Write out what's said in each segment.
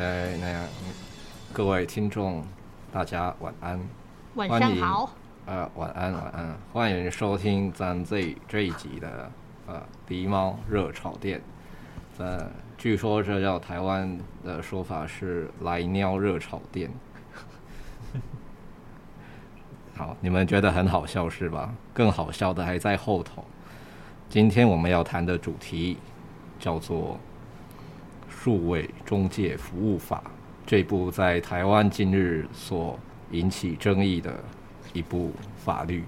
好，呃，那样，各位听众，大家晚安，晚上好，呃，晚安，晚安，欢迎收听咱这这一集的呃狸猫热炒店，呃，据说这叫台湾的说法是来喵热炒店，好，你们觉得很好笑是吧？更好笑的还在后头，今天我们要谈的主题叫做。数位中介服务法这部在台湾近日所引起争议的一部法律，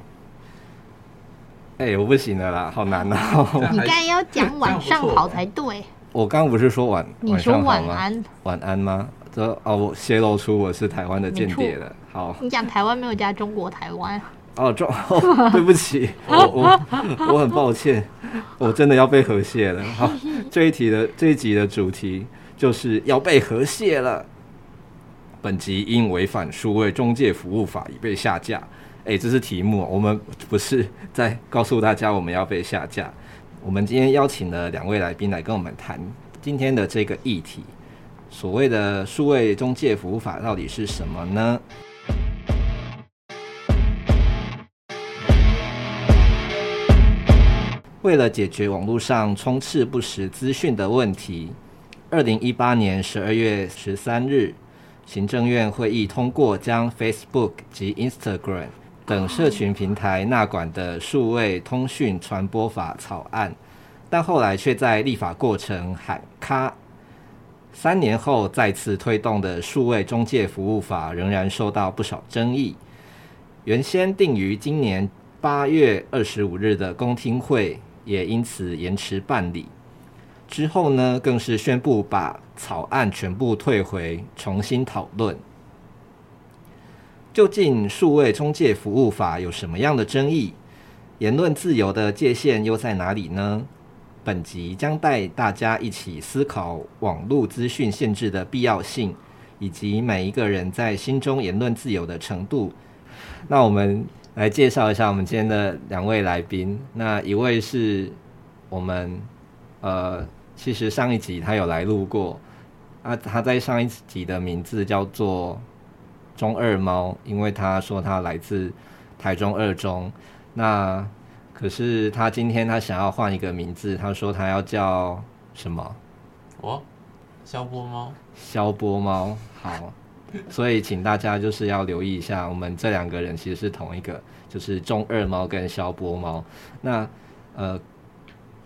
哎、欸，我不行了啦，好难哦、喔！你刚要讲晚上好才对。我刚不是说晚，你说晚安，晚安吗？这哦，我泄露出我是台湾的间谍了。好，你讲台湾没有加中国台湾。哦，中、哦，对不起，我我我很抱歉，我真的要被和谐了。好。这一题的这一集的主题就是要被和谐了。本集因违反数位中介服务法已被下架。哎，这是题目，我们不是在告诉大家我们要被下架。我们今天邀请了两位来宾来跟我们谈今天的这个议题。所谓的数位中介服务法到底是什么呢？为了解决网络上充斥不实资讯的问题，二零一八年十二月十三日，行政院会议通过将 Facebook 及 Instagram 等社群平台纳管的数位通讯传播法草案，但后来却在立法过程喊卡。三年后再次推动的数位中介服务法仍然受到不少争议。原先定于今年八月二十五日的公听会。也因此延迟办理，之后呢，更是宣布把草案全部退回，重新讨论。究竟数位中介服务法有什么样的争议？言论自由的界限又在哪里呢？本集将带大家一起思考网络资讯限制的必要性，以及每一个人在心中言论自由的程度。那我们。来介绍一下我们今天的两位来宾。那一位是我们呃，其实上一集他有来录过啊，他在上一集的名字叫做中二猫，因为他说他来自台中二中。那可是他今天他想要换一个名字，他说他要叫什么？我肖波猫。肖波猫，好。所以，请大家就是要留意一下，我们这两个人其实是同一个，就是中二猫跟消波猫。那呃，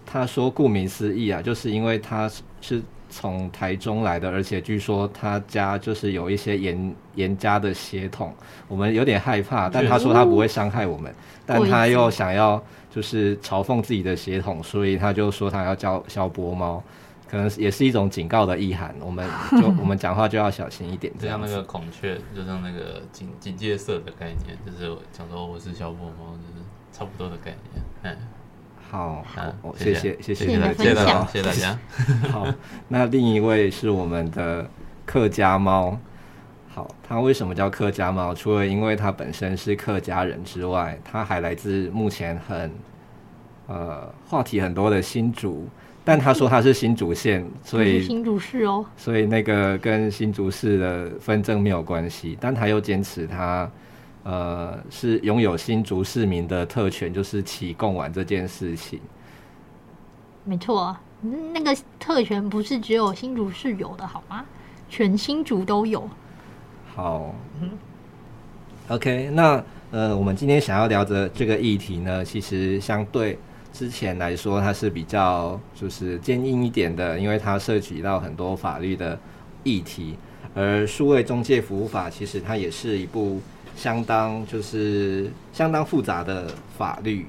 他说顾名思义啊，就是因为他是从台中来的，而且据说他家就是有一些严严家的血统，我们有点害怕。但他说他不会伤害我们，但他又想要就是嘲讽自己的血统，所以他就说他要叫消波猫。可能也是一种警告的意涵，我们就 我们讲话就要小心一点。就像那个孔雀，就像那个警警戒色的概念，就是讲说我是小波猫，就是差不多的概念。嗯，好，好，谢谢谢谢谢谢大家，谢谢大家。好，那另一位是我们的客家猫。好，它为什么叫客家猫？除了因为它本身是客家人之外，它还来自目前很呃话题很多的新竹。但他说他是新竹县，所以新竹市哦，所以那个跟新竹市的纷争没有关系。但他又坚持他呃是拥有新竹市民的特权，就是起贡丸这件事情。没错，那个特权不是只有新竹市有的好吗？全新竹都有。好，嗯，OK，那呃，我们今天想要聊的这个议题呢，其实相对。之前来说，它是比较就是坚硬一点的，因为它涉及到很多法律的议题。而数位中介服务法其实它也是一部相当就是相当复杂的法律。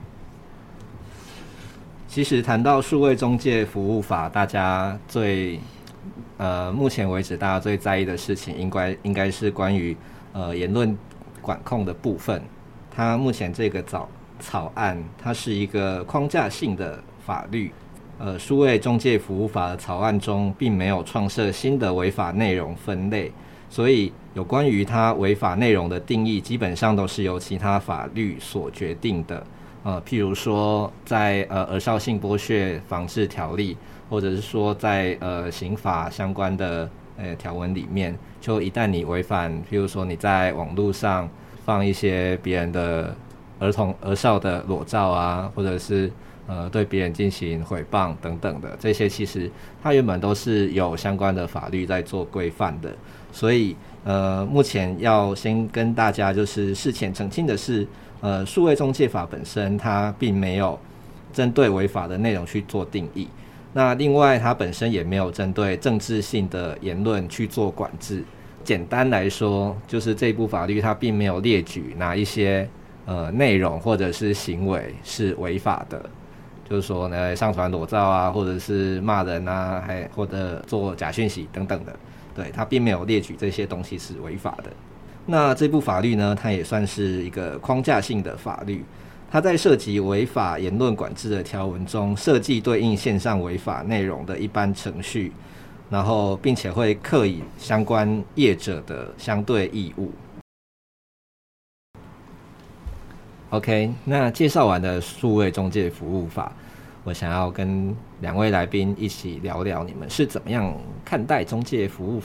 其实谈到数位中介服务法，大家最呃目前为止大家最在意的事情应，该应该是关于呃言论管控的部分。它目前这个早。草案它是一个框架性的法律，呃，数位中介服务法的草案中并没有创设新的违法内容分类，所以有关于它违法内容的定义，基本上都是由其他法律所决定的。呃，譬如说在呃儿少性剥削防治条例，或者是说在呃刑法相关的呃条文里面，就一旦你违反，譬如说你在网络上放一些别人的。儿童、儿少的裸照啊，或者是呃对别人进行诽谤等等的这些，其实它原本都是有相关的法律在做规范的。所以呃，目前要先跟大家就是事前澄清的是，呃，数位中介法本身它并没有针对违法的内容去做定义。那另外，它本身也没有针对政治性的言论去做管制。简单来说，就是这部法律它并没有列举哪一些。呃，内容或者是行为是违法的，就是说呢，上传裸照啊，或者是骂人啊，还或者做假讯息等等的，对，它并没有列举这些东西是违法的。那这部法律呢，它也算是一个框架性的法律，它在涉及违法言论管制的条文中，设计对应线上违法内容的一般程序，然后并且会刻以相关业者的相对义务。OK，那介绍完的数位中介服务法，我想要跟两位来宾一起聊聊，你们是怎么样看待中介服务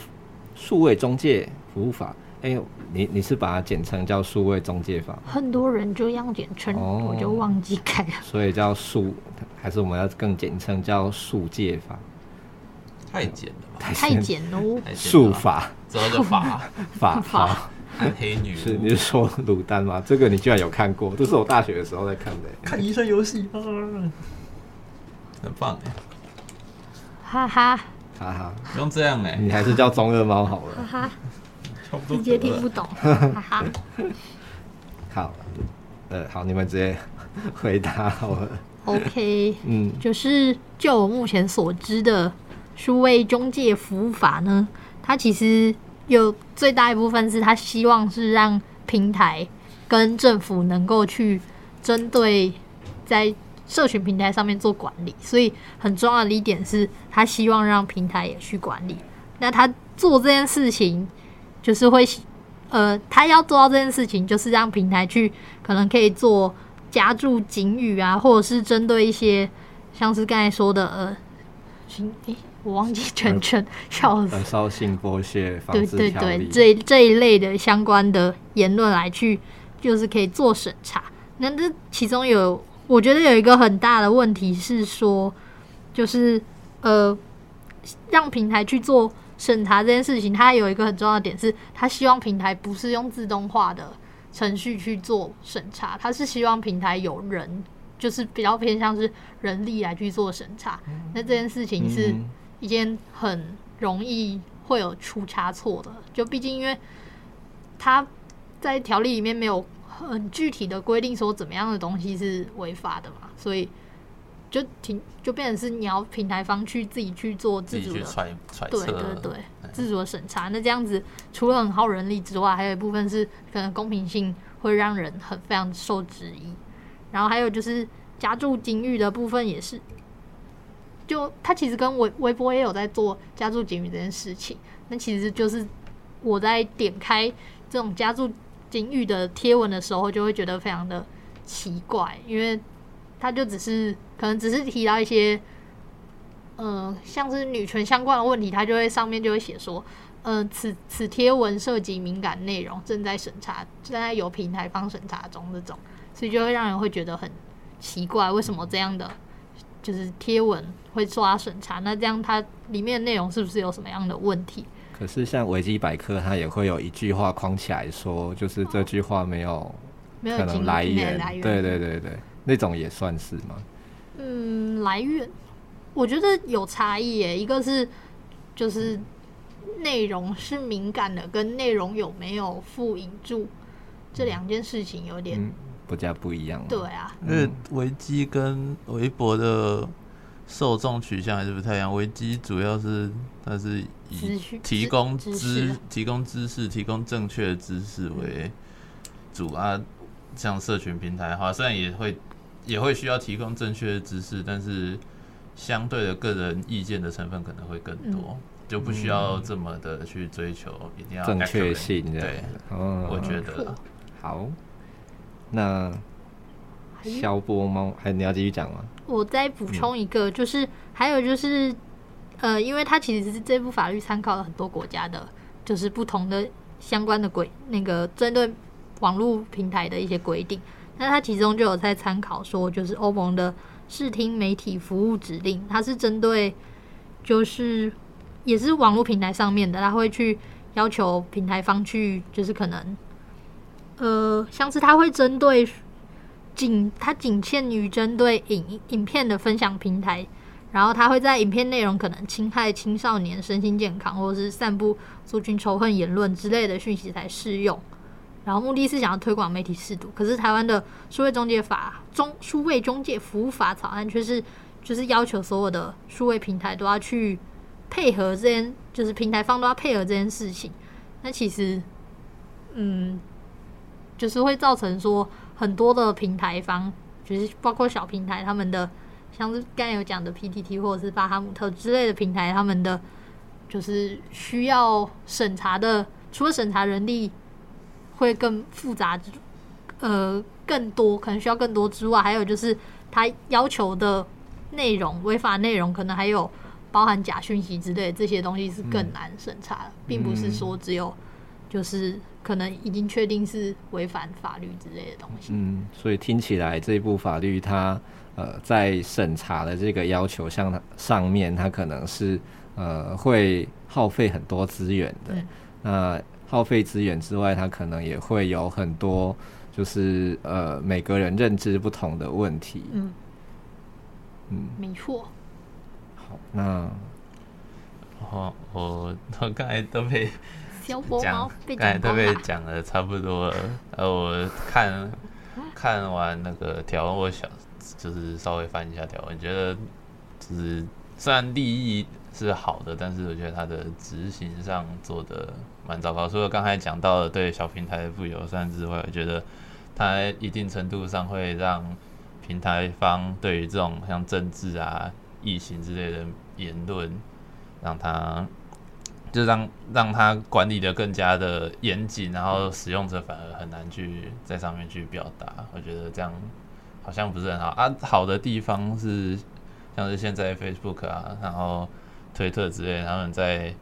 数位中介服务法？哎呦，你你是把它简称叫数位中介法？很多人就这样简称，哦，我就忘记改了。所以叫数，还是我们要更简称叫数介法？太简了吧，太简喽！数法，这个法法 法。黑女是你是说鲁丹吗？这个你居然有看过？这是我大学的时候在看的。看医生游戏啊，很棒哎！哈哈哈哈，不用这样哎，你还是叫中二猫好了。哈哈，直接听不懂。哈哈，好，呃，好，你们直接回答好了。OK，嗯，就是就我目前所知的数位中介服务法呢，它其实。有最大一部分是他希望是让平台跟政府能够去针对在社群平台上面做管理，所以很重要的一点是他希望让平台也去管理。那他做这件事情，就是会呃，他要做到这件事情，就是让平台去可能可以做加注警语啊，或者是针对一些像是刚才说的呃，诶。我忘记全称，笑死！儿少性剥削对对对，这这一类的相关的言论来去，就是可以做审查。那这其中有，我觉得有一个很大的问题是说，就是呃，让平台去做审查这件事情，它有一个很重要的点是，它希望平台不是用自动化的程序去做审查，它是希望平台有人，就是比较偏向是人力来去做审查。那这件事情是。一件很容易会有出差错的，就毕竟因为他在条例里面没有很具体的规定说怎么样的东西是违法的嘛，所以就挺就变成是你要平台方去自己去做自主的，对对对，自主的审查。那这样子除了很耗人力之外，还有一部分是可能公平性会让人很非常受质疑。然后还有就是加注金玉的部分也是。就他其实跟微微博也有在做加注警语这件事情，那其实就是我在点开这种加注警语的贴文的时候，就会觉得非常的奇怪，因为他就只是可能只是提到一些，呃，像是女权相关的问题，他就会上面就会写说，呃，此此贴文涉及敏感内容，正在审查，正在由平台方审查中这种，所以就会让人会觉得很奇怪，为什么这样的？就是贴文会抓审查，那这样它里面的内容是不是有什么样的问题？可是像维基百科，它也会有一句话框起来说，就是这句话没有可能来源，来源对对对对，那种也算是吗？嗯，来源我觉得有差异耶，一个是就是内容是敏感的，跟内容有没有附引注这两件事情有点、嗯、不加不一样。对啊，因为维基跟微博的受众取向还是不太一样。维基主要是它是以提供知、提供知识、提供正确的知识为主啊。像社群平台的话，虽然也会也会需要提供正确的知识，但是相对的个人意见的成分可能会更多，嗯、就不需要这么的去追求一定要正确性。对，哦、我觉得好。那消波猫，还你要继续讲吗？我再补充一个，就是、嗯、还有就是，呃，因为它其实是这部法律参考了很多国家的，就是不同的相关的规，那个针对。网络平台的一些规定，那它其中就有在参考说，就是欧盟的视听媒体服务指令，它是针对就是也是网络平台上面的，它会去要求平台方去，就是可能呃，像是它会针对仅它仅限于针对影影片的分享平台，然后它会在影片内容可能侵害青少年身心健康，或者是散布族群仇恨言论之类的讯息才适用。然后目的是想要推广媒体适度，可是台湾的数位中介法中数位中介服务法草案却是就是要求所有的数位平台都要去配合这件，就是平台方都要配合这件事情。那其实，嗯，就是会造成说很多的平台方，就是包括小平台他们的，像是刚才有讲的 PTT 或者是巴哈姆特之类的平台，他们的就是需要审查的，除了审查人力。会更复杂，呃，更多可能需要更多之外，还有就是他要求的内容，违法内容可能还有包含假讯息之类的这些东西是更难审查的，嗯、并不是说只有就是可能已经确定是违反法律之类的东西。嗯，所以听起来这部法律它呃在审查的这个要求上上面，它可能是呃会耗费很多资源的。嗯、那耗费资源之外，它可能也会有很多，就是呃，每个人认知不同的问题。嗯嗯，没错。好，那我我我刚才都被讲，刚才都被讲的差不多了。呃，我看看完那个条文，我想就是稍微翻一下条文，觉得就是虽然利益是好的，但是我觉得它的执行上做的。蛮糟糕，除了刚才讲到的对小平台的不友善之外，我觉得它一定程度上会让平台方对于这种像政治啊、疫情之类的言论，让它就让让它管理得更加的严谨，然后使用者反而很难去在上面去表达。我觉得这样好像不是很好啊。好的地方是像是现在 Facebook 啊，然后推特之类，他们在。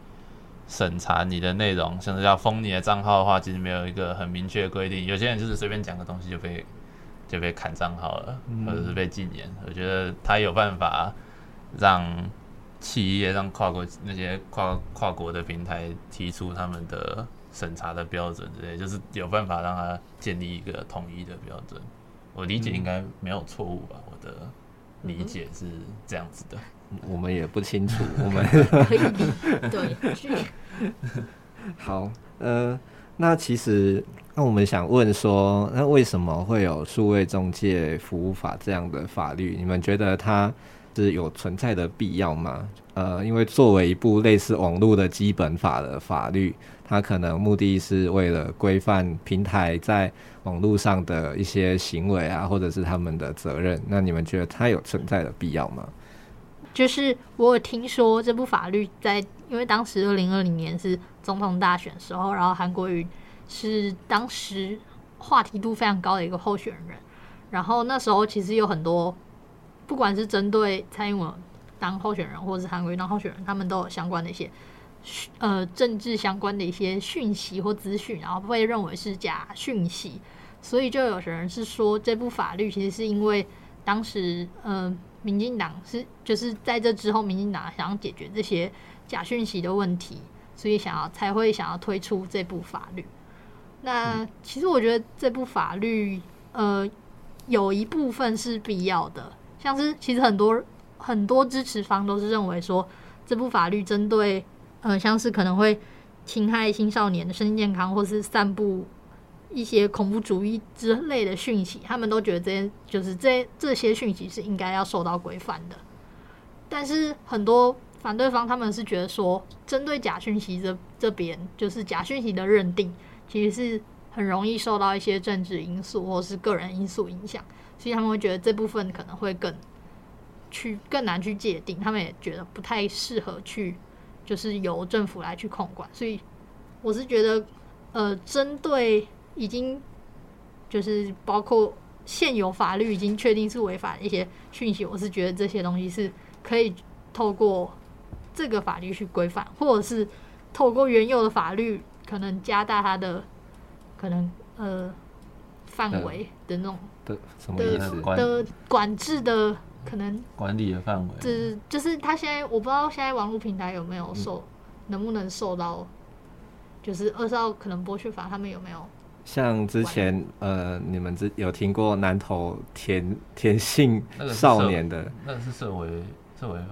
审查你的内容，甚至要封你的账号的话，其实没有一个很明确的规定。有些人就是随便讲个东西就被就被砍账号了，或者是被禁言。我觉得他有办法让企业、让跨国那些跨跨国的平台提出他们的审查的标准之类，就是有办法让他建立一个统一的标准。我理解应该没有错误吧？我的理解是这样子的。我们也不清楚，我们可以对。好，呃，那其实，那我们想问说，那为什么会有数位中介服务法这样的法律？你们觉得它是有存在的必要吗？呃，因为作为一部类似网络的基本法的法律，它可能目的是为了规范平台在网络上的一些行为啊，或者是他们的责任。那你们觉得它有存在的必要吗？就是我有听说这部法律在，因为当时二零二零年是总统大选时候，然后韩国瑜是当时话题度非常高的一个候选人，然后那时候其实有很多，不管是针对蔡英文当候选人，或者是韩国瑜当候选人，他们都有相关的一些呃政治相关的一些讯息或资讯，然后被认为是假讯息，所以就有人是说这部法律其实是因为当时嗯。呃民进党是就是在这之后，民进党想要解决这些假讯息的问题，所以想要才会想要推出这部法律。那其实我觉得这部法律，呃，有一部分是必要的，像是其实很多很多支持方都是认为说，这部法律针对呃像是可能会侵害青少年的身心健康，或是散布一些恐怖主义之类的讯息，他们都觉得这就是这这些讯息是应该要受到规范的。但是很多反对方他们是觉得说，针对假讯息这这边，就是假讯息的认定，其实是很容易受到一些政治因素或是个人因素影响，所以他们会觉得这部分可能会更去更难去界定，他们也觉得不太适合去，就是由政府来去控管。所以我是觉得，呃，针对已经就是包括现有法律已经确定是违法的一些讯息，我是觉得这些东西是。可以透过这个法律去规范，或者是透过原有的法律，可能加大它的可能呃范围的那种的什么意思的管制的可能管理的范围。就是就是他现在我不知道现在网络平台有没有受、嗯、能不能受到，就是二十号可能剥削法他们有没有？像之前呃，你们之有听过南投田 田姓少年的？那个是社维。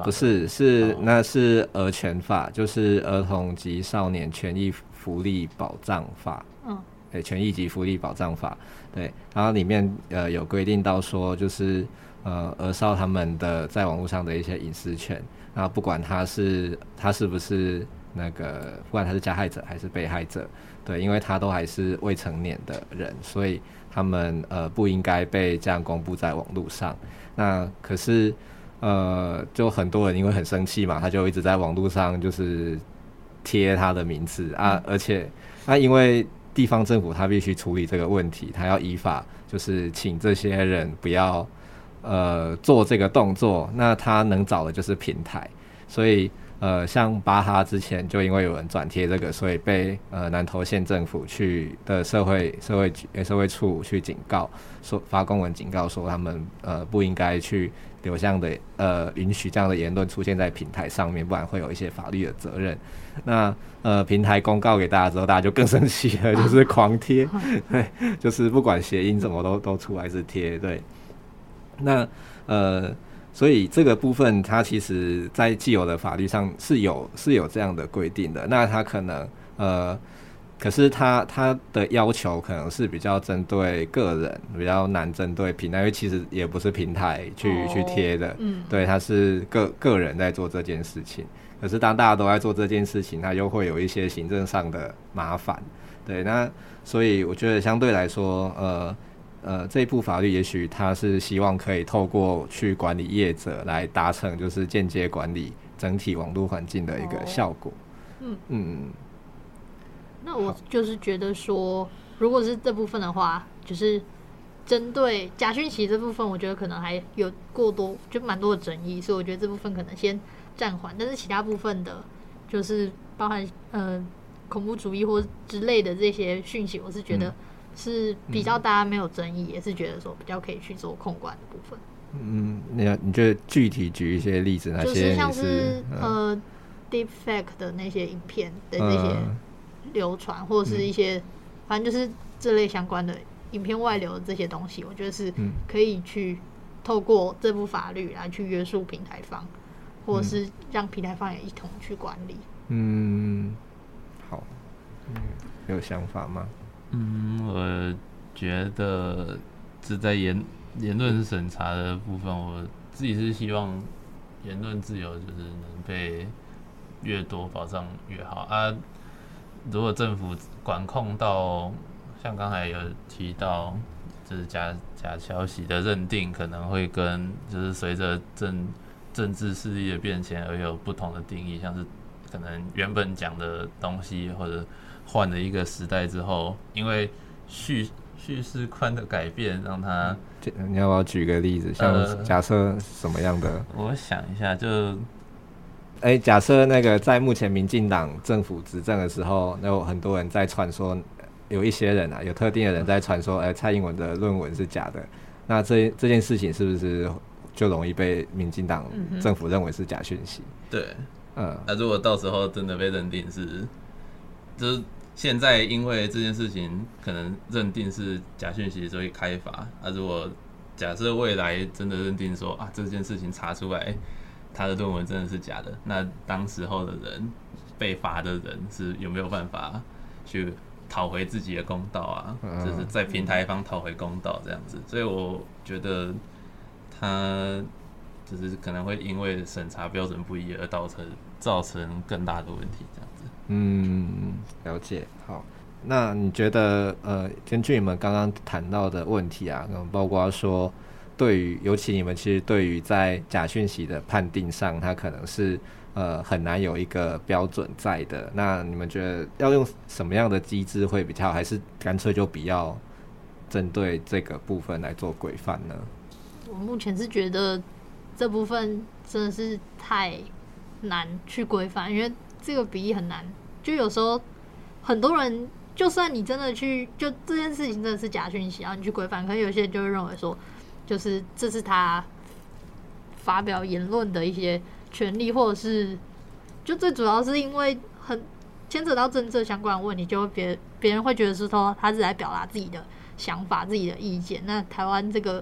不是，是那是儿权法，就是儿童及少年权益福利保障法。嗯，对，权益及福利保障法。对，然后里面呃有规定到说，就是呃儿少他们的在网络上的一些隐私权，然后不管他是他是不是那个，不管他是加害者还是被害者，对，因为他都还是未成年的人，所以他们呃不应该被这样公布在网络上。那可是。呃，就很多人因为很生气嘛，他就一直在网络上就是贴他的名字啊，而且那因为地方政府他必须处理这个问题，他要依法就是请这些人不要呃做这个动作，那他能找的就是平台，所以呃像巴哈之前就因为有人转贴这个，所以被呃南投县政府去的社会社会局社会处去警告，说发公文警告说他们呃不应该去。有这样的呃，允许这样的言论出现在平台上面，不然会有一些法律的责任。那呃，平台公告给大家之后，大家就更生气了，就是狂贴，对，就是不管谐音怎么都都出来是贴，对。那呃，所以这个部分它其实在既有的法律上是有是有这样的规定的。那它可能呃。可是他他的要求可能是比较针对个人，比较难针对平台，因为其实也不是平台去、oh, 去贴的，嗯，对，他是个个人在做这件事情。可是当大家都在做这件事情，它又会有一些行政上的麻烦，对，那所以我觉得相对来说，呃呃，这一部法律也许它是希望可以透过去管理业者来达成，就是间接管理整体网络环境的一个效果，嗯、oh, 嗯。那我就是觉得说，如果是这部分的话，就是针对假讯息这部分，我觉得可能还有过多，就蛮多的争议，所以我觉得这部分可能先暂缓。但是其他部分的，就是包含呃恐怖主义或之类的这些讯息，我是觉得是比较大家没有争议，也是觉得说比较可以去做控管的部分。嗯，你你觉得具体举一些例子，那些就是像是呃 deepfake 的那些影片的那些。流传或者是一些，反正就是这类相关的影片外流的这些东西，我觉得是可以去透过这部法律来去约束平台方，或者是让平台方也一同去管理。嗯，好，嗯有想法吗？嗯，我觉得这在言言论审查的部分，我自己是希望言论自由就是能被越多保障越好啊。如果政府管控到像刚才有提到，就是假假消息的认定可能会跟就是随着政政治势力的变迁而有不同的定义，像是可能原本讲的东西或者换了一个时代之后，因为叙叙事宽的改变，让它你要不要举个例子？像假设什么样的？呃，我想一下，就。哎、欸，假设那个在目前民进党政府执政的时候，那有很多人在传说，有一些人啊，有特定的人在传说，哎、欸，蔡英文的论文是假的，那这这件事情是不是就容易被民进党政府认为是假讯息？对，嗯，那如果到时候真的被认定是，就是现在因为这件事情可能认定是假讯息，所以开罚，那如果假设未来真的认定说啊，这件事情查出来，他的论文真的是假的，那当时候的人被罚的人是有没有办法去讨回自己的公道啊？就是在平台方讨回公道这样子。所以我觉得他就是可能会因为审查标准不一而造成造成更大的问题这样子。嗯，了解。好。那你觉得，呃，根据你们刚刚谈到的问题啊，包括说，对于尤其你们其实对于在假讯息的判定上，它可能是呃很难有一个标准在的。那你们觉得要用什么样的机制会比较，还是干脆就不要针对这个部分来做规范呢？我目前是觉得这部分真的是太难去规范，因为这个比例很难，就有时候很多人。就算你真的去，就这件事情真的是假讯息，然后你去规范，可能有些人就会认为说，就是这是他发表言论的一些权利，或者是就最主要是因为很牵扯到政策相关的问题，就别别人会觉得是说他是来表达自己的想法、自己的意见。那台湾这个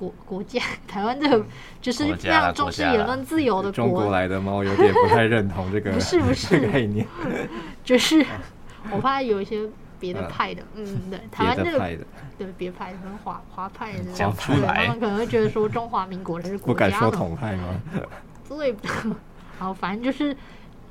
国国家，台湾这个就是非常重视言论 自由的国，中国。来的猫有点不太认同这个，不是不是。概念，就是。我怕有一些别的派的，嗯，嗯，对，台湾这个派的。对别派的，可能华华派的讲出来，他们可能会觉得说中华民国的是国家，不敢说统派吗？对，好，反正就是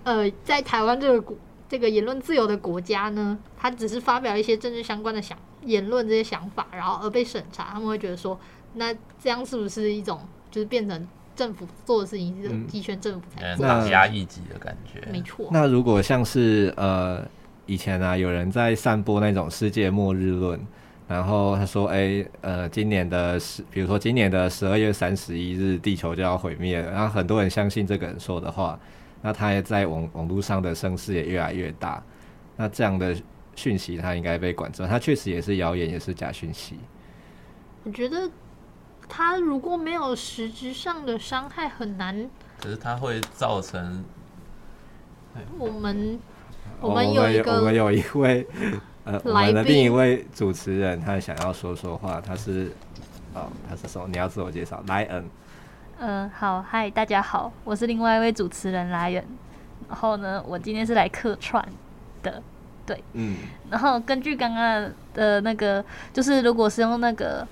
呃，在台湾这个国这个言论自由的国家呢，他只是发表一些政治相关的想言论这些想法，然后而被审查，他们会觉得说，那这样是不是一种就是变成政府做的事情是集权政府才做，打压异己的感觉？没错。那如果像是呃。以前啊，有人在散播那种世界末日论，然后他说：“哎、欸，呃，今年的十，比如说今年的十二月三十一日，地球就要毁灭了。”然后很多人相信这个人说的话，那他也在网网络上的声势也越来越大。那这样的讯息，他应该被管制。他确实也是谣言，也是假讯息。我觉得他如果没有实质上的伤害，很难。可是他会造成我们。我们有一个，我们有一位，呃，我们的另一位主持人，他想要说说话，他是，哦，他是说你要自我介绍，莱恩。嗯，好，嗨，大家好，我是另外一位主持人莱恩。然后呢，我今天是来客串的，对，嗯。然后根据刚刚的那个，就是如果是用那个，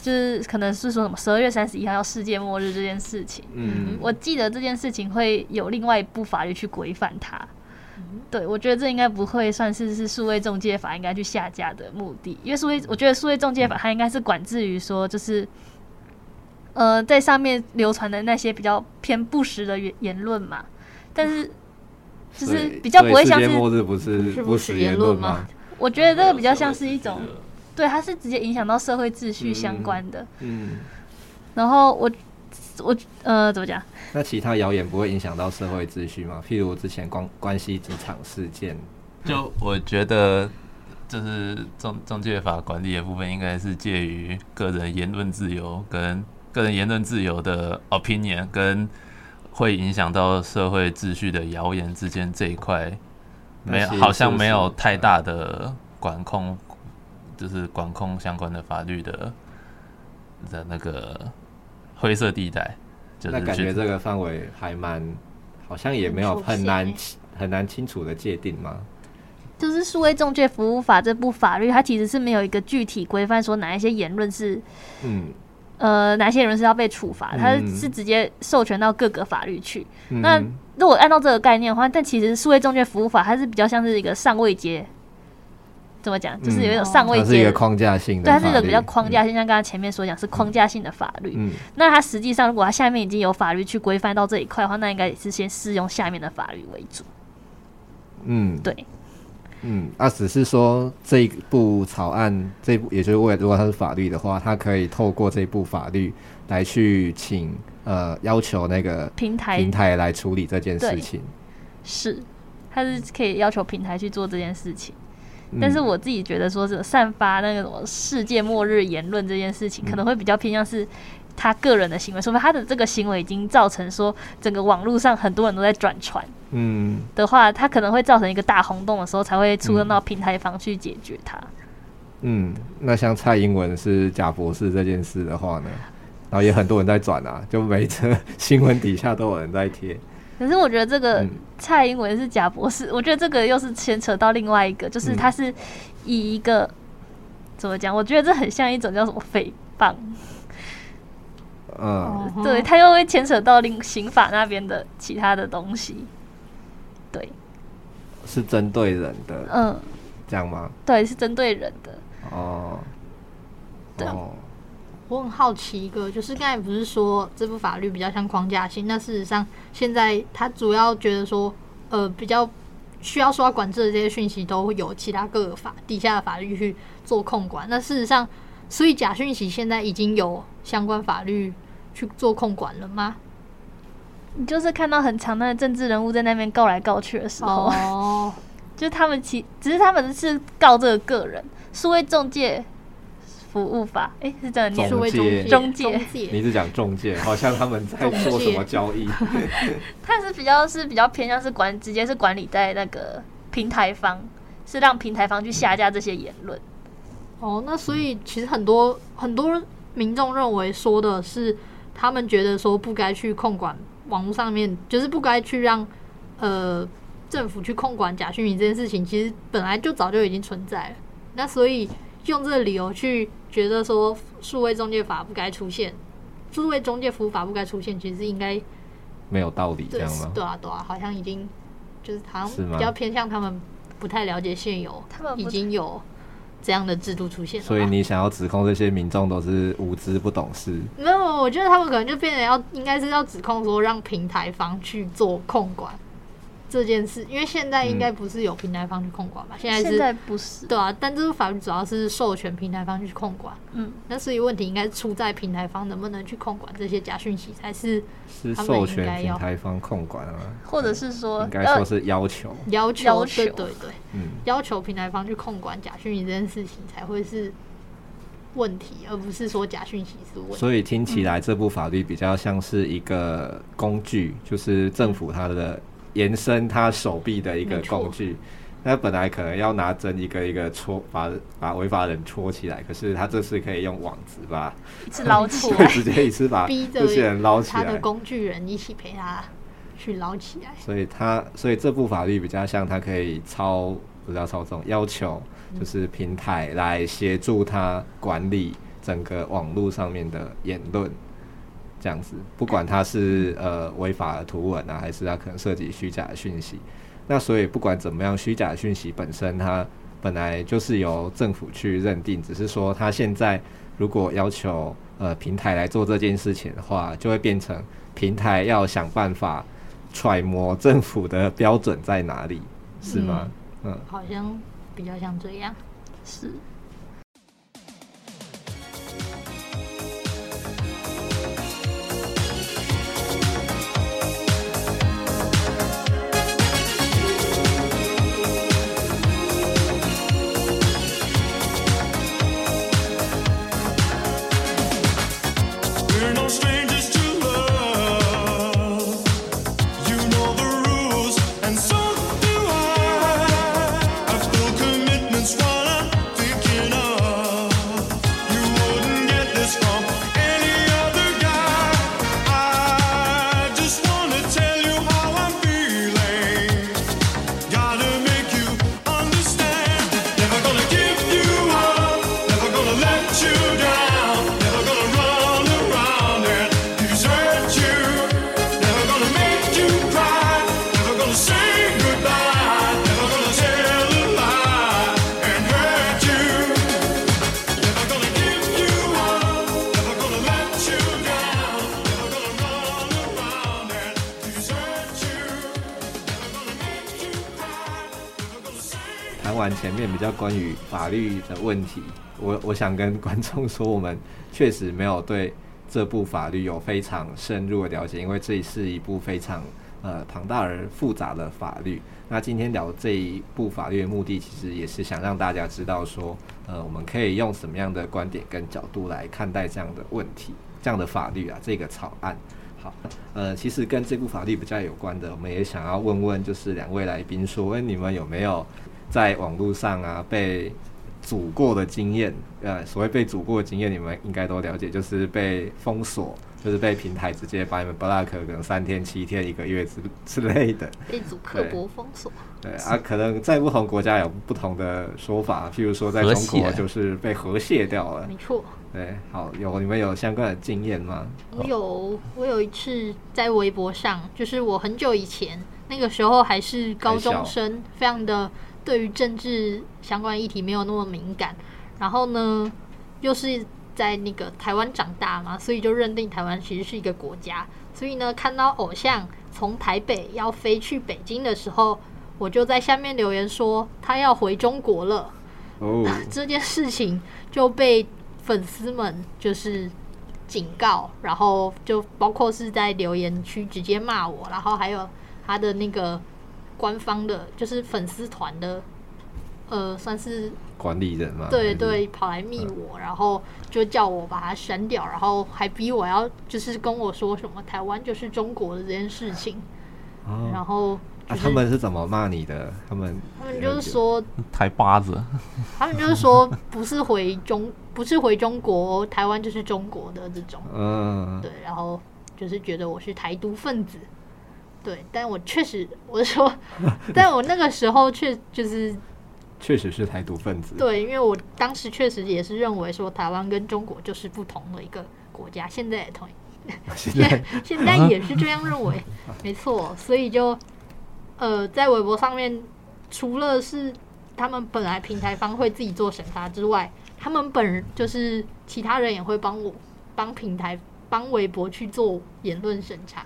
就是可能是说什么十二月三十一号要世界末日这件事情，嗯，我记得这件事情会有另外一部法律去规范它。对，我觉得这应该不会算是是数位中介法应该去下架的目的，因为数位，我觉得数位中介法它应该是管制于说，就是，呃，在上面流传的那些比较偏不实的言言论嘛，但是就是比较不会像是末日不是不实言论吗？我觉得这个比较像是一种，对，它是直接影响到社会秩序相关的，嗯，然后我。我呃，怎么讲？那其他谣言不会影响到社会秩序吗？譬如之前关关系职场事件，就我觉得，就是中中介法管理的部分，应该是介于个人言论自由跟个人言论自由的 opinion，跟会影响到社会秩序的谣言之间这一块，没有好像没有太大的管控，就是管控相关的法律的的那个。灰色地带，那感觉这个范围还蛮，好像也没有很难很难清楚的界定吗？就是数位中介服务法这部法律，它其实是没有一个具体规范说哪一些言论是，嗯，呃，哪些人是要被处罚，它是直接授权到各个法律去。嗯、那如果按照这个概念的话，但其实数位中介服务法它是比较像是一个上位阶。怎么讲？就是有一种上位阶、嗯，它是一个框架性的，对，它是一个比较框架性，嗯、像刚刚前面所讲是框架性的法律。嗯，那它实际上，如果它下面已经有法律去规范到这一块的话，那应该也是先适用下面的法律为主。嗯，对，嗯，啊，只是说这一部草案，这部也就是为了如果它是法律的话，它可以透过这部法律来去请呃要求那个平台平台来处理这件事情。是，它是可以要求平台去做这件事情。但是我自己觉得，说是散发那个什么世界末日言论这件事情，可能会比较偏向是他个人的行为，说明他的这个行为已经造成说整个网络上很多人都在转传，嗯，的话，他可能会造成一个大轰动的时候，才会出动到平台方去解决它。嗯，那像蔡英文是假博士这件事的话呢，然后也很多人在转啊，就每则新闻底下都有人在贴。可是我觉得这个蔡英文是假博士，嗯、我觉得这个又是牵扯到另外一个，就是他是以一个、嗯、怎么讲？我觉得这很像一种叫什么诽谤。嗯，对，他又会牵扯到另刑法那边的其他的东西。对，是针对人的。嗯，这样吗？对，是针对人的。哦，对，我很好奇一个，就是刚才不是说这部法律比较像框架性？那事实上，现在他主要觉得说，呃，比较需要受到管制的这些讯息，都会有其他各个法底下的法律去做控管。那事实上，所以假讯息现在已经有相关法律去做控管了吗？你就是看到很强大的政治人物在那边告来告去的时候，哦，就他们其只是他们是告这个个人。数位中介服务法，哎、欸，是这样念。中介，中介，你是讲中介，好像他们在做什么交易？他是比较是比较偏向是管，直接是管理在那个平台方，是让平台方去下架这些言论。哦，那所以其实很多很多民众认为说的是，他们觉得说不该去控管网络上面，就是不该去让呃政府去控管假讯息这件事情，其实本来就早就已经存在了。那所以用这个理由去觉得说数位中介法不该出现，数位中介服务法不该出现，其实应该没有道理这样吗？对啊，对啊，好像已经就是好像比较偏向他们不太了解现有，他们已经有这样的制度出现。所以你想要指控这些民众都是无知不懂事？没有，我觉得他们可能就变得要应该是要指控说让平台方去做控管。这件事，因为现在应该不是有平台方去控管吧？嗯、现在是现在不是对啊，但这个法律主要是授权平台方去控管。嗯，那所以问题应该是出在平台方能不能去控管这些假讯息，才是是授权平台方控管啊，或者是说应该说是要求要求对对对，嗯，要求平台方去控管假讯息这件事情才会是问题，而不是说假讯息是问题。所以听起来这部法律比较像是一个工具，就是政府它的。延伸他手臂的一个工具，那本来可能要拿针一个一个戳，把把违法人戳起来，可是他这次可以用网子把一次捞起来，直接一次把这些人捞起来，他的工具人一起陪他去捞起来。所以他所以这部法律比较像他可以操，不叫操纵，要求就是平台来协助他管理整个网络上面的言论。这样子，不管它是呃违法的图文啊，还是它可能涉及虚假的讯息，那所以不管怎么样，虚假的讯息本身它本来就是由政府去认定，只是说它现在如果要求呃平台来做这件事情的话，就会变成平台要想办法揣摩政府的标准在哪里，是吗？嗯，嗯，好像比较像这样，是。较关于法律的问题，我我想跟观众说，我们确实没有对这部法律有非常深入的了解，因为这是一部非常呃庞大而复杂的法律。那今天聊这一部法律的目的，其实也是想让大家知道说，呃，我们可以用什么样的观点跟角度来看待这样的问题，这样的法律啊，这个草案。好，呃，其实跟这部法律比较有关的，我们也想要问问，就是两位来宾说，问你们有没有？在网络上啊，被阻过的经验，呃，所谓被阻过的经验，你们应该都了解，就是被封锁。就是被平台直接把你们 block 可能三天、七天、一个月之之类的，被祖克伯封锁。对啊，可能在不同国家有不同的说法，譬如说在中国就是被和谐掉了。没错。对，好，有你们有相关的经验吗？我有，我有一次在微博上，就是我很久以前那个时候还是高中生，非常的对于政治相关议题没有那么敏感，然后呢，又是。在那个台湾长大嘛，所以就认定台湾其实是一个国家。所以呢，看到偶像从台北要飞去北京的时候，我就在下面留言说他要回中国了。哦，这件事情就被粉丝们就是警告，然后就包括是在留言区直接骂我，然后还有他的那个官方的，就是粉丝团的。呃，算是管理人嘛？对对，跑来密我，然后就叫我把它删掉，然后还逼我要就是跟我说什么台湾就是中国的这件事情。哦、然后、他们是怎么骂你的？他们他们就是说台巴子，他们就是说不是回中不是回中国，台湾就是中国的这种。嗯，对，然后就是觉得我是台独分子。对，但我确实我是说，但我那个时候确就是。确实是台独分子。对，因为我当时确实也是认为说台湾跟中国就是不同的一个国家，现在也同意，现在现在也是这样认为，没错。所以就呃，在微博上面，除了是他们本来平台方会自己做审查之外，他们本人就是其他人也会帮我帮平台帮微博去做言论审查。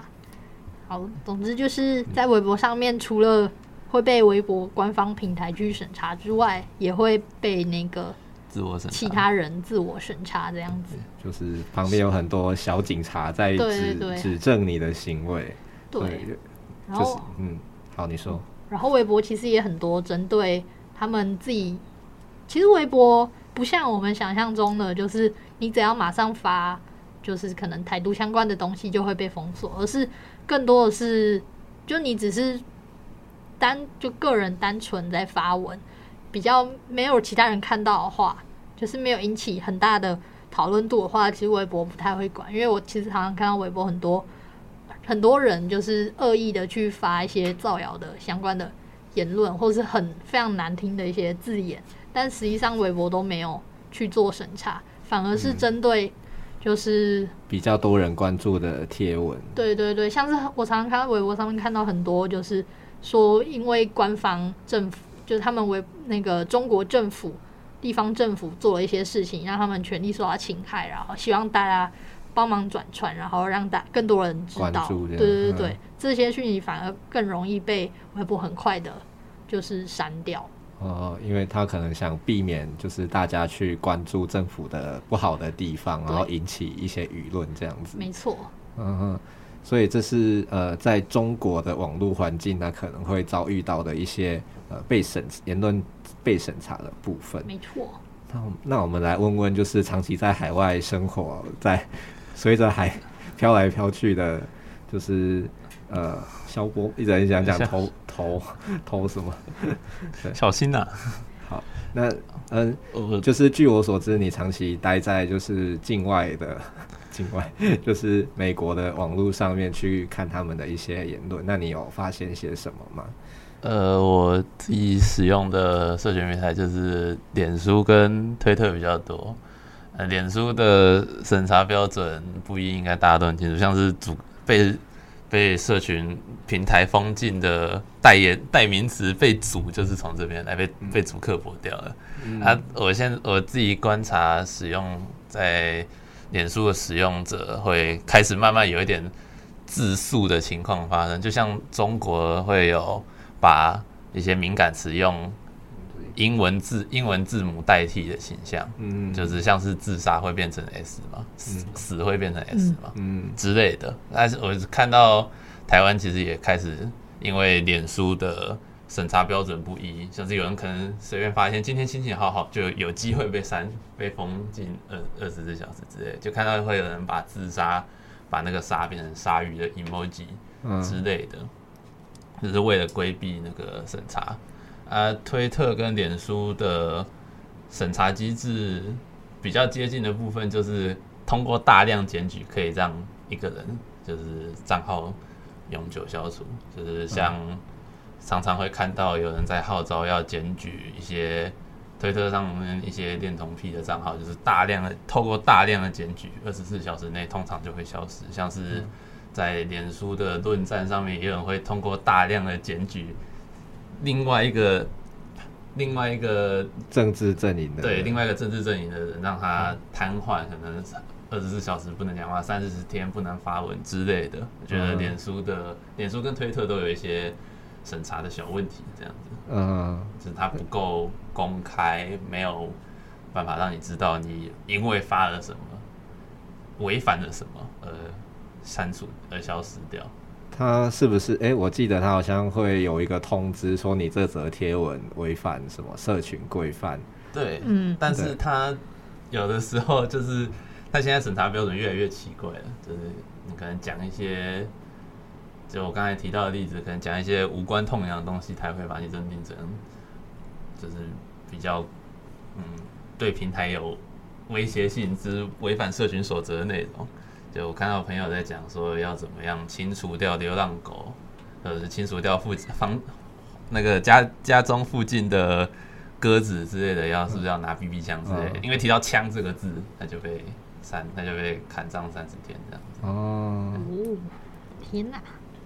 好，总之就是在微博上面，除了会被微博官方平台去审查之外，也会被那个自我审查，其他人自我审查这样子。就是旁边有很多小警察在指指证你的行为。对，对然后、就是、嗯，好，你说。然后微博其实也很多针对他们自己。其实微博不像我们想象中的，就是你只要马上发，就是可能台独相关的东西就会被封锁，而是更多的是，就你只是。单就个人单纯在发文，比较没有其他人看到的话，就是没有引起很大的讨论度的话，其实微博不太会管。因为我其实常常看到微博很多很多人就是恶意的去发一些造谣的相关的言论，或是很非常难听的一些字眼，但实际上微博都没有去做审查，反而是针对就是比较多人关注的贴文。对对对，像是我常常看到微博上面看到很多就是。说，因为官方政府就是他们为那个中国政府、地方政府做了一些事情，让他们权利受到侵害，然后希望大家帮忙转传，然后让大更多人知道。对对对对，嗯、这些讯息反而更容易被微博很快的，就是删掉。哦，因为他可能想避免就是大家去关注政府的不好的地方，然后引起一些舆论这样子。没错。嗯哼。所以这是呃，在中国的网络环境，那可能会遭遇到的一些呃被审言论被审查的部分。没错。那那我们来问问，就是长期在海外生活，在随着海飘来飘去的，就是呃，萧波一直很想讲投投 投什么？小心呐、啊。好，那嗯、呃，就是据我所知，你长期待在就是境外的。境外就是美国的网络上面去看他们的一些言论，那你有发现些什么吗？呃，我自己使用的社群平台就是脸书跟推特比较多。呃，脸书的审查标准不一，应该大家都很清楚，像是主被被社群平台封禁的代言代名词被阻，就是从这边来被被阻刻薄掉了。嗯、啊，我现我自己观察使用在。脸书的使用者会开始慢慢有一点自诉的情况发生，就像中国会有把一些敏感词用英文字英文字母代替的形象，嗯，就是像是自杀会变成 S 嘛，死死会变成 S 嘛，嗯之类的。但是我看到台湾其实也开始因为脸书的。审查标准不一，像是有人可能随便发现今天心情好好，就有机会被删、被封禁二二十四小时之类。就看到会有人把自杀、把那个杀变成鲨鱼的 emoji 之类的，嗯、就是为了规避那个审查。啊，推特跟脸书的审查机制比较接近的部分，就是通过大量检举可以让一个人就是账号永久消除，就是像常常会看到有人在号召要检举一些推特上面一些恋童癖的账号，就是大量的透过大量的检举，二十四小时内通常就会消失。像是在脸书的论战上面，也有人会通过大量的检举另外一个。另外一个政治阵营的对，另外一个政治阵营的人让他瘫痪，可能二十四小时不能讲话，三四十天不能发文之类的。我觉得脸书的脸书跟推特都有一些审查的小问题，这样子，嗯，就是它不够公开，没有办法让你知道你因为发了什么，违反了什么而删除而消失掉。他是不是？哎、欸，我记得他好像会有一个通知，说你这则贴文违反什么社群规范。对，嗯，但是他有的时候就是他现在审查标准越来越奇怪了，就是你可能讲一些，就我刚才提到的例子，可能讲一些无关痛痒的东西，他会把你认定成就是比较嗯对平台有威胁性之违反社群守则的内容。就我看到朋友在讲说要怎么样清除掉流浪狗，或者是清除掉附近房那个家家中附近的鸽子之类的，要是不是要拿 BB 枪之类的？因为提到枪这个字，他就被删，他就被砍账三十天这样子。哦，天哪！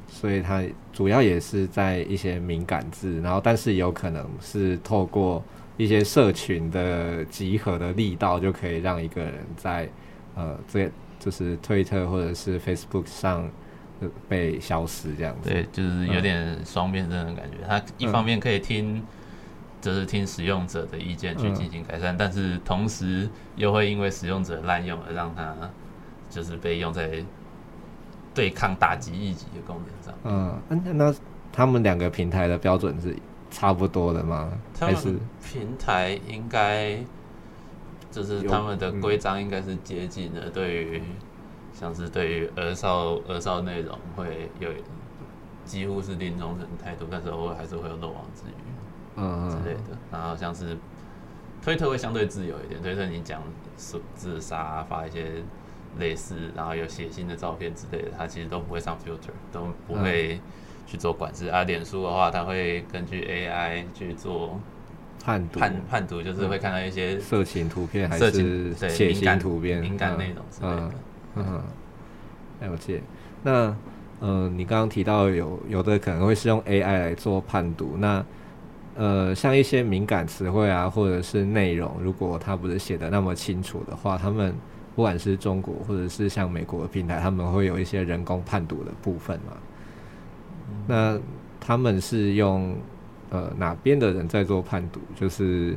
所以他主要也是在一些敏感字，然后但是有可能是透过一些社群的集合的力道，就可以让一个人在呃这。就是推特或者是 Facebook 上被消失这样子，对，就是有点双面刃的感觉。它一方面可以听，就是听使用者的意见去进行改善，但是同时又会因为使用者滥用而让它就是被用在对抗打击异己的功能上。嗯，那那他们两个平台的标准是差不多的吗？还是平台应该？就是他们的规章应该是接近的，对于像是对于儿少儿少内容会有几乎是零容忍态度，但是偶尔还是会有漏网之鱼，嗯之类的。然后像是推特会相对自由一点，推特你讲自自杀发一些类似，然后有血腥的照片之类的，它其实都不会上 filter，都不会去做管制。啊，脸书的话，它会根据 AI 去做。判读判判读就是会看到一些色情图片还是血腥图片、敏感内容之类的。嗯，了解。那呃，你刚刚提到有有的可能会是用 AI 来做判读。那呃，像一些敏感词汇啊，或者是内容，如果它不是写的那么清楚的话，他们不管是中国或者是像美国的平台，他们会有一些人工判读的部分嘛？那他们是用。呃，哪边的人在做判读？就是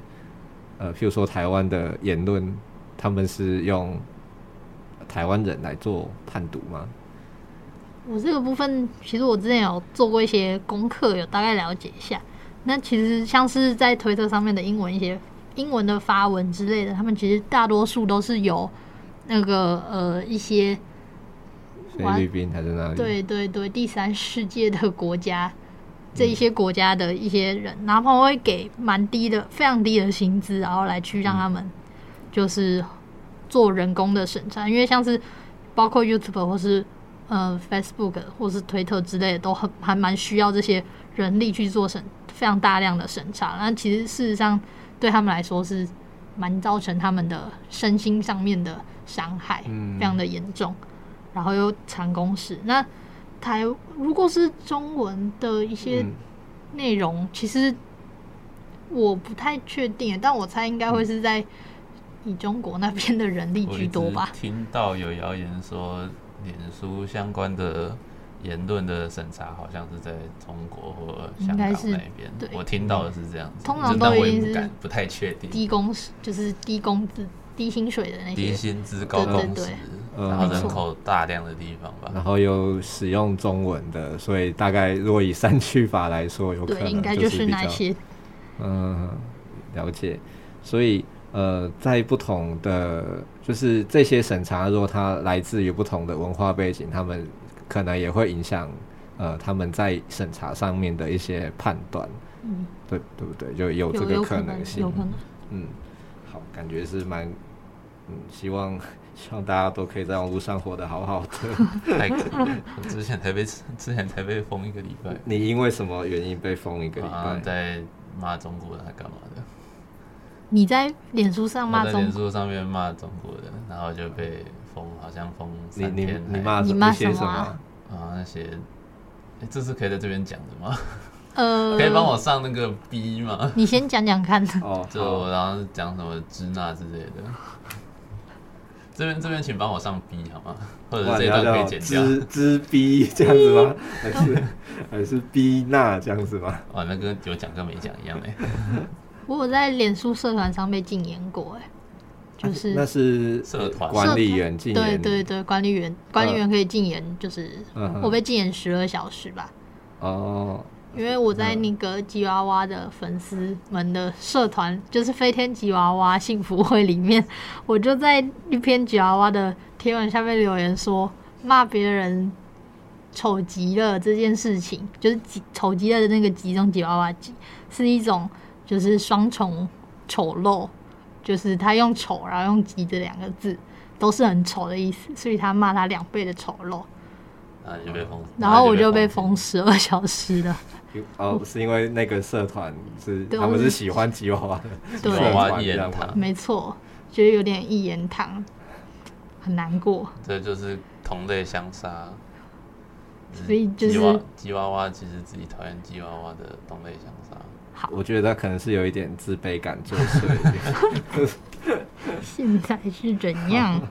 呃，譬如说台湾的言论，他们是用台湾人来做判读吗？我这个部分，其实我之前有做过一些功课，有大概了解一下。那其实像是在推特上面的英文一些英文的发文之类的，他们其实大多数都是由那个呃一些菲律宾还是哪里？对对对，第三世界的国家。这一些国家的一些人，然后会给蛮低的、非常低的薪资，然后来去让他们就是做人工的审查，因为像是包括 YouTube 或是呃 Facebook 或是推特之类的，都很还蛮需要这些人力去做审非常大量的审查。那其实事实上对他们来说是蛮造成他们的身心上面的伤害，非常的严重，然后又长工时那。台如果是中文的一些内容，嗯，其实我不太确定，但我猜应该会是在以中国那边的人力居多吧。听到有谣言说，脸书相关的言论的审查好像是在中国或香港那边。对，我听到的是这样子。通常都已经是不太确定。低工就是低工资、低薪水的那些。低薪资高工资。然后人口大量的地方吧，然后又使用中文的，所以大概如果以删去法来说，有可能应该就是那些，嗯，了解。所以呃，在不同的就是这些审查，如果它来自于不同的文化背景，他们可能也会影响呃他们在审查上面的一些判断。嗯，对对不对？就有这个可能性。有可能，嗯。好，感觉是蛮嗯，希望希望大家都可以在网络上活得好好的。太可怜，我 之前才被之前才被封一个礼拜。你因为什么原因被封一个礼拜？在骂中国人还干嘛的？你在脸书上骂中国？在脸书上面骂中国人，然后就被封，好像封三天。你你骂你骂什么？啊，那些，哎，这是可以在这边讲的吗？呃，可以帮我上那个 B 吗？你先讲讲看。哦，就然后讲什么支那之类的。这边这边，请帮我上 B 好吗？或者这段可以剪掉。支支 B 这样子吗？还是还是 B 那这样子吗？哦，那跟有讲跟没讲一样哎。我有在脸书社团上被禁言过哎，就是那是社团管理员禁言。对对对，管理员管理员可以禁言，就是我被禁言十二小时吧。哦。因为我在那个吉娃娃的粉丝们的社团，就是飞天吉娃娃幸福会里面，我就在一篇吉娃娃的贴文下面留言说，骂别人丑极了这件事情，就是丑极了的那个极中吉娃娃极，是一种就是双重丑陋，就是他用丑然后用极这两个字都是很丑的意思，所以他骂他两倍的丑陋。啊，就被封，然后我就被封十二小时了。哦，是因为那个社团是 他们是喜欢吉娃娃的，对，吉娃娃一言堂，没错，觉得有点一言堂，很难过。这就是同类相杀，所以就是吉娃娃其实自己讨厌吉娃娃的同类相杀。好，我觉得他可能是有一点自卑感作祟。现在是怎样？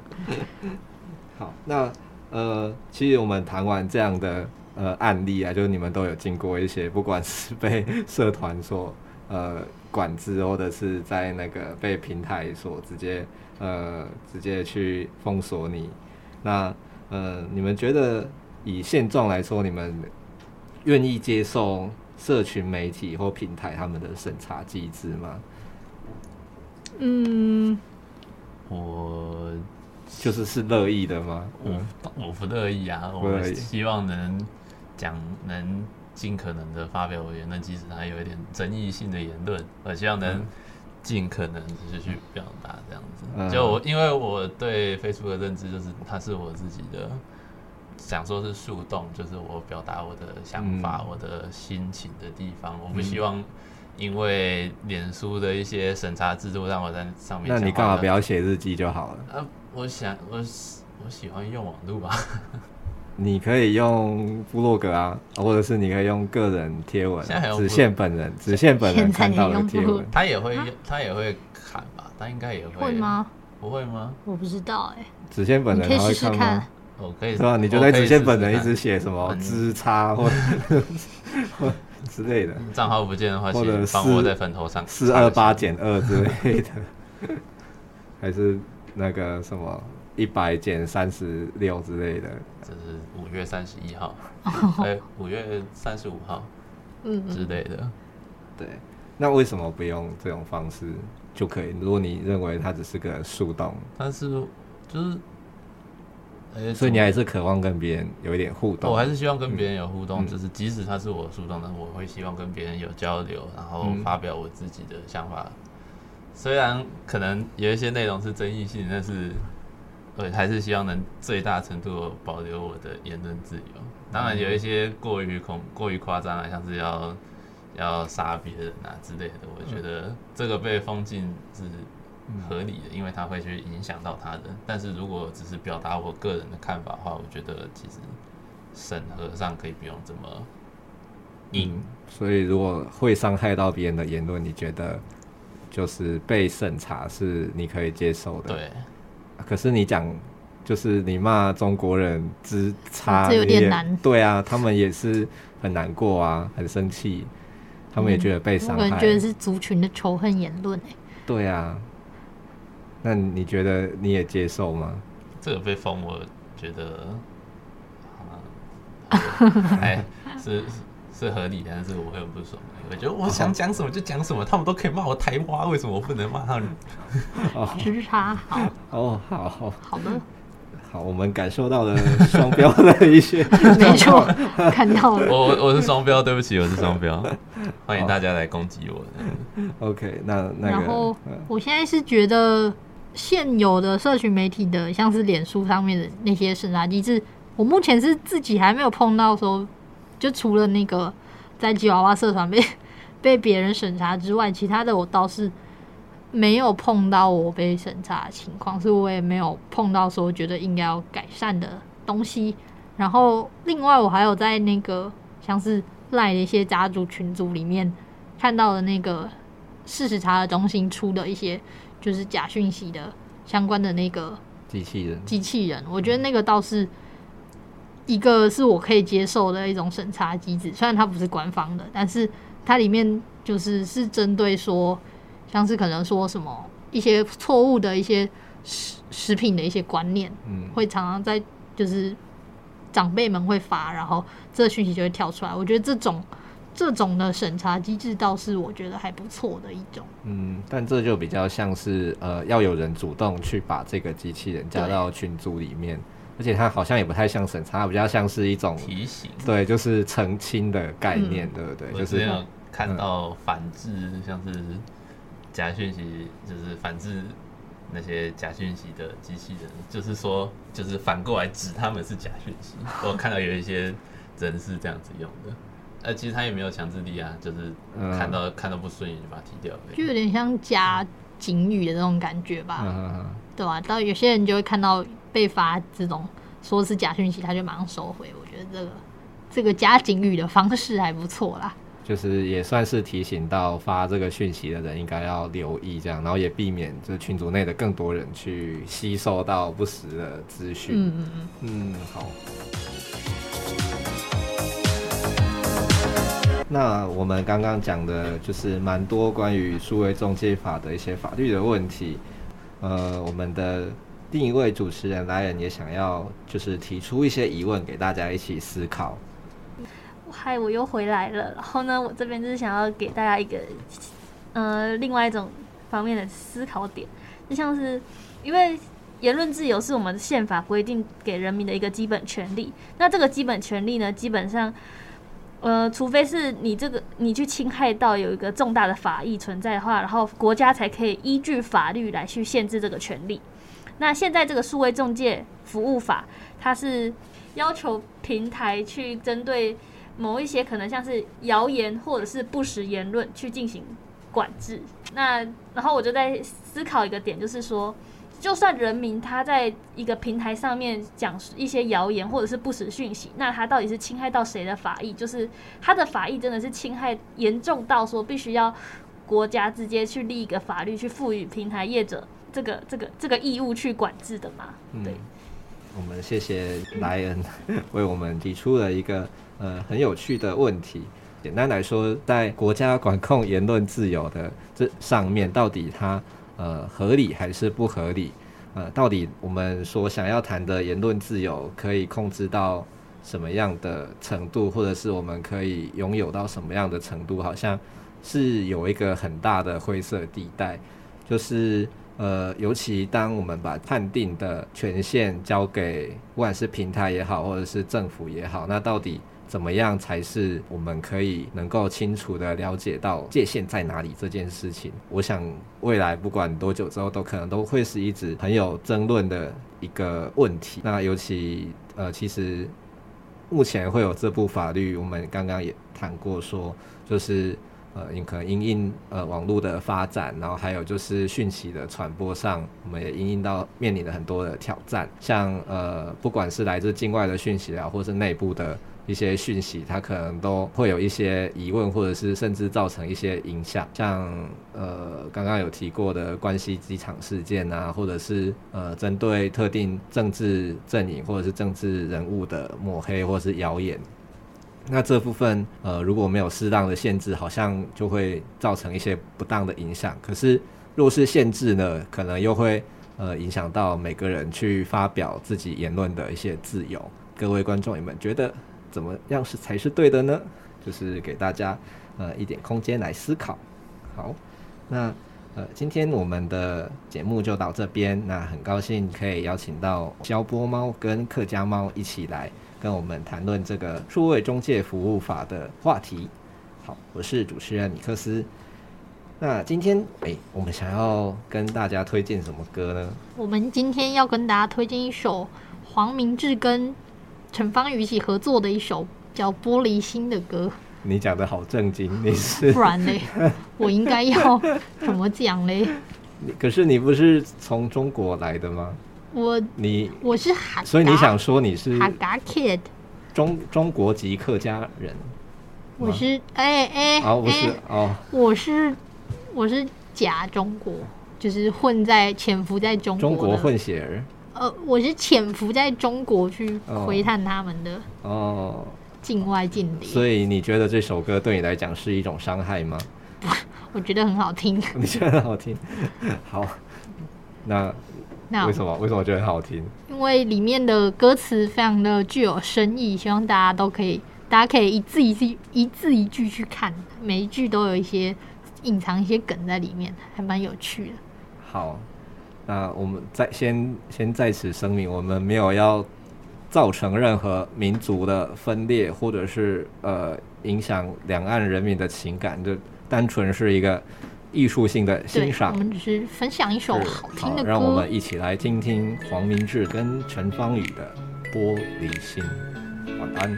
好，那呃，其实我们谈完这样的。呃，案例啊，就是你们都有经过一些，不管是 被社团所呃管制，或者是在那个被平台所直接呃直接去封锁你。那呃，你们觉得以现状来说，你们愿意接受社群媒体或平台他们的审查机制吗？嗯，我就是是乐意的吗？我，我不乐意啊，我希望能。讲能尽可能的发表言论，即使它有一点争议性的言论，我希望能尽可能就是去表达这样子。嗯、就我因为我对 Facebook 的认知就是它是我自己的，想说是树洞，就是我表达我的想法、嗯、我的心情的地方。我不希望因为脸书的一些审查制度让我在上面。那你干嘛不要写日记就好了？啊，我想我我喜欢用网络吧。你可以用部落格啊，或者是你可以用个人贴文，只限本人，只限本人看到的贴文。他也会，他也会砍吧？他应该也会。会吗？不会吗？我不知道哎。只限本人他会看吗？我可以，是吧？你就在只限本人一直写什么之差或或之类的。账号不见的话，或者帮我在坟头上四二八减二之类的，还是那个什么？一百减三十六之类的，这是五月三十一号，哎，五月三十五号，嗯之类的。对，那为什么不用这种方式就可以？如果你认为它只是个树洞，但是就是，欸、所以你还是渴望跟别人有一点互动。我还是希望跟别人有互动，嗯、就是即使它是我树洞，但我会希望跟别人有交流，然后发表我自己的想法。嗯、虽然可能有一些内容是争议性，但是。对，还是希望能最大程度保留我的言论自由。当然，有一些过于恐、过于夸张啊，像是要要杀别人啊之类的，我觉得这个被封禁是合理的，因为它会去影响到他人。但是如果只是表达我个人的看法的话，我觉得其实审核上可以不用这么硬。嗯，所以，如果会伤害到别人的言论，你觉得就是被审查是你可以接受的？对。可是你讲，就是你骂中国人之差，这有点难。对啊，他们也是很难过啊，很生气，他们也觉得被伤害。我觉得是族群的仇恨言论。对啊，那你觉得你也接受吗？这个被封，我觉得，啊，哎，是。是合理的，但是我会很不爽。我觉得我想讲什么就讲什么，他们都可以骂我台湾，为什么我不能骂他们？时差好哦，好好好的，好，我们感受到了双标的一些，没错，看到了。我我是双标，对不起，我是双标，欢迎大家来攻击我。OK，那那个，然后我现在是觉得现有的社群媒体的，像是脸书上面的那些审查机制，我目前是自己还没有碰到说，就除了那个在吉娃娃社团被 被别人审查之外，其他的我倒是。没有碰到我被审查的情况，所以我也没有碰到说觉得应该要改善的东西。然后，另外我还有在那个像是赖的一些家族群组里面看到的那个事实查核中心出的一些就是假讯息的相关的那个机器人，机器人，我觉得那个倒是一个是我可以接受的一种审查机制，虽然它不是官方的，但是它里面就是是针对说。像是可能说什么一些错误的一些食食品的一些观念，嗯，会常常在就是长辈们会发，然后这个讯息就会跳出来。我觉得这种这种的审查机制倒是我觉得还不错的一种。嗯，但这就比较像是呃，要有人主动去把这个机器人加到群组里面，而且它好像也不太像审查，它比较像是一种提醒，对，就是澄清的概念，嗯、对不对？就是有看到反制，嗯、像是。假讯息就是反制那些假讯息的机器人，就是说，就是反过来指他们是假讯息。我看到有一些人是这样子用的，呃，其实他也没有强制力啊，就是看到、嗯、看到不顺眼就把它踢掉，就有点像加警语的那种感觉吧，嗯、对吧、啊？到有些人就会看到被发这种说是假讯息，他就马上收回。我觉得这个这个加警语的方式还不错啦。就是也算是提醒到发这个讯息的人应该要留意这样，然后也避免这群组内的更多人去吸收到不实的资讯。嗯嗯嗯。嗯，好。那我们刚刚讲的就是蛮多关于数位中介法的一些法律的问题。呃，我们的另一位主持人来人也想要就是提出一些疑问给大家一起思考。嗨，我又回来了。然后呢，我这边就是想要给大家一个，呃，另外一种方面的思考点，就像是因为言论自由是我们宪法规定给人民的一个基本权利。那这个基本权利呢，基本上，呃，除非是你这个你去侵害到有一个重大的法益存在的话，然后国家才可以依据法律来去限制这个权利。那现在这个数位中介服务法，它是要求平台去针对。某一些可能像是谣言或者是不实言论去进行管制，那然后我就在思考一个点，就是说，就算人民他在一个平台上面讲一些谣言或者是不实讯息，那他到底是侵害到谁的法益？就是他的法益真的是侵害严重到说必须要国家直接去立一个法律去赋予平台业者这个这个这个义务去管制的嘛？对，嗯，我们谢谢莱恩 为我们提出了一个。呃，很有趣的问题。简单来说，在国家管控言论自由的这上面，到底它呃合理还是不合理？呃，到底我们所想要谈的言论自由可以控制到什么样的程度，或者是我们可以拥有到什么样的程度？好像是有一个很大的灰色地带。就是呃，尤其当我们把判定的权限交给不管是平台也好，或者是政府也好，那到底？怎么样才是我们可以能够清楚地了解到界限在哪里这件事情？我想未来不管多久之后，都可能都会是一直很有争论的一个问题。那尤其呃，其实目前会有这部法律，我们刚刚也谈过说，就是呃，因可能因应呃网络的发展，然后还有就是讯息的传播上，我们也因应到面临了很多的挑战，像呃，不管是来自境外的讯息啊，或是内部的。一些讯息，它可能都会有一些疑问，或者是甚至造成一些影响，像呃刚刚有提过的关西机场事件啊，或者是呃针对特定政治阵营或者是政治人物的抹黑或者是谣言，那这部分呃如果没有适当的限制，好像就会造成一些不当的影响。可是若是限制呢，可能又会呃影响到每个人去发表自己言论的一些自由。各位观众，你们觉得？怎么样是才是对的呢？就是给大家呃一点空间来思考。好，那呃，今天我们的节目就到这边。那很高兴可以邀请到消波猫跟客家猫一起来跟我们谈论这个数位中介服务法的话题。好，我是主持人米克斯。那今天，哎、欸，我们想要跟大家推荐什么歌呢？我们今天要跟大家推荐一首黄明志跟陈芳宇一起合作的一首叫《玻璃心》的歌。你讲的好正经，你是不然嘞？我应该要怎么讲嘞？可是你不是从中国来的吗？我你我是哈，所以你想说你是哈嘎 kid，中中国籍客家人？我是哎哎哦，不是哦，我是我是假中国，就是混在潜伏在中国中国混血儿。呃，我是潜伏在中国去窥探他们的哦。境外间谍，所以你觉得这首歌对你来讲是一种伤害吗？我觉得很好听。你觉得很好听？好，那那为什么？为什么觉得很好听？因为里面的歌词非常的具有深意，希望大家都可以，大家可以一字一句、一字一句去看，每一句都有一些隐藏一些梗在里面，还蛮有趣的。好，那我们在先先在此声明，我们没有要。造成任何民族的分裂，或者是呃影响两岸人民的情感，就单纯是一个艺术性的欣赏。我们只是分享一首好听的歌。让我们一起来听听黄明志跟陈芳宇的《玻璃心》。晚安。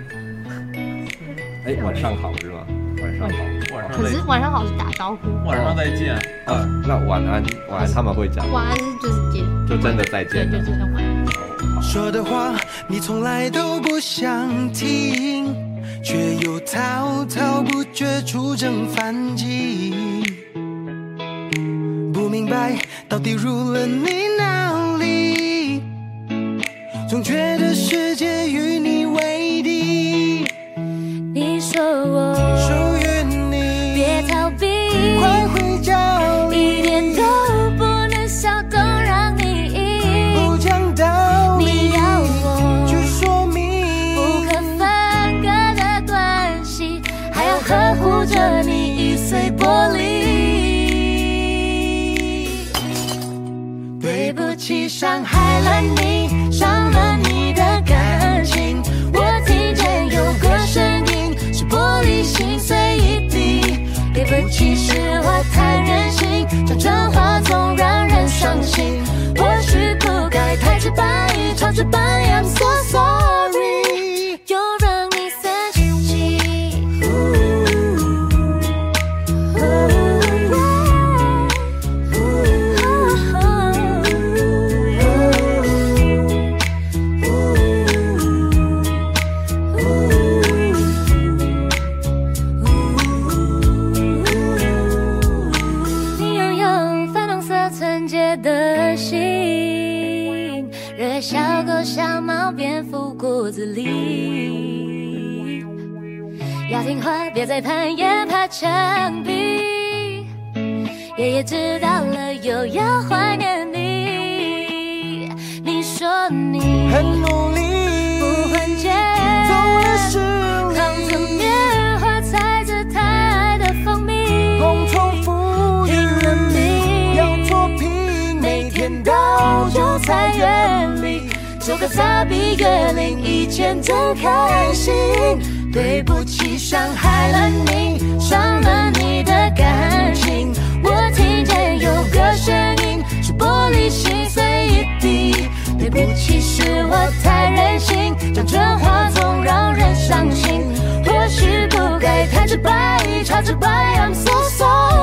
哎、欸，晚上好是吗？晚上好。晚上。可是晚上好是打招呼。晚上再见。啊、嗯，那晚安，晚安他们会讲。晚安就是见，就真的再见。对，就真的晚安。说的话你从来都不想听，却又滔滔不绝出征反击。不明白到底入了你哪里，总觉得世界与你为敌。你说我。伤害了你，伤了你的感情。我听见有个声音，是玻璃心碎一地。对不起，是我太任性，讲真话总让人伤心。或许不该太直白，超直白，I'm so sorry。再攀岩爬墙壁。爷爷知道了，又要怀念你。你说你很努力，不换肩，走了十里，扛着棉花，采着太的蜂蜜，共重复拼了命，要作品，每天到就在园里，做个傻逼月令一天都开心。对不起，伤害了你，伤了你的感情。我听见有个声音，是玻璃心碎一地。对不起，是我太任性，讲真话总让人伤心。或许不该太直白，太直白，I'm so sorry。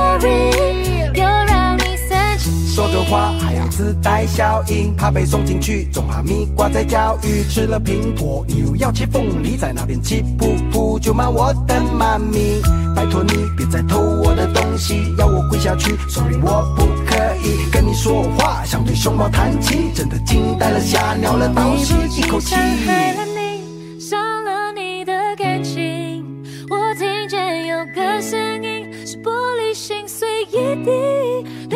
的话还要自带效应，怕被送进去，种哈密瓜在教育。吃了苹果，你又要切凤梨，在那边气噗噗，就骂我的妈咪。拜托你别再偷我的东西，要我跪下去，Sorry，我不可以跟你说话，想对熊猫叹气，真的惊呆了，吓尿了，倒吸一口气。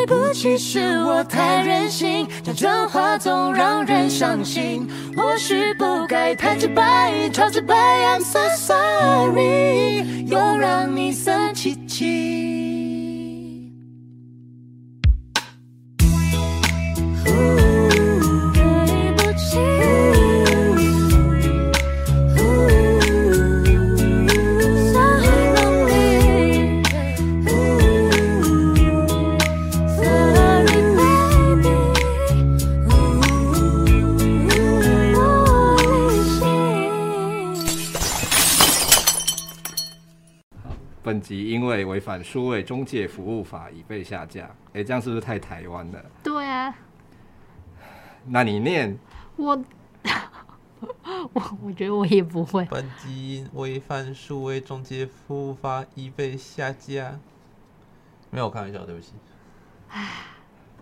不起，是我太任性，讲真话总让人伤心。或许不该太直白，超直白，I'm so sorry，又让你生气气。辑因为违反数位中介服务法已被下架。哎、欸，这样是不是太台湾了？对啊。那你念我，我我觉得我也不会。本集违反数位中介服务法已被下架。没有，我开玩笑，对不起。唉。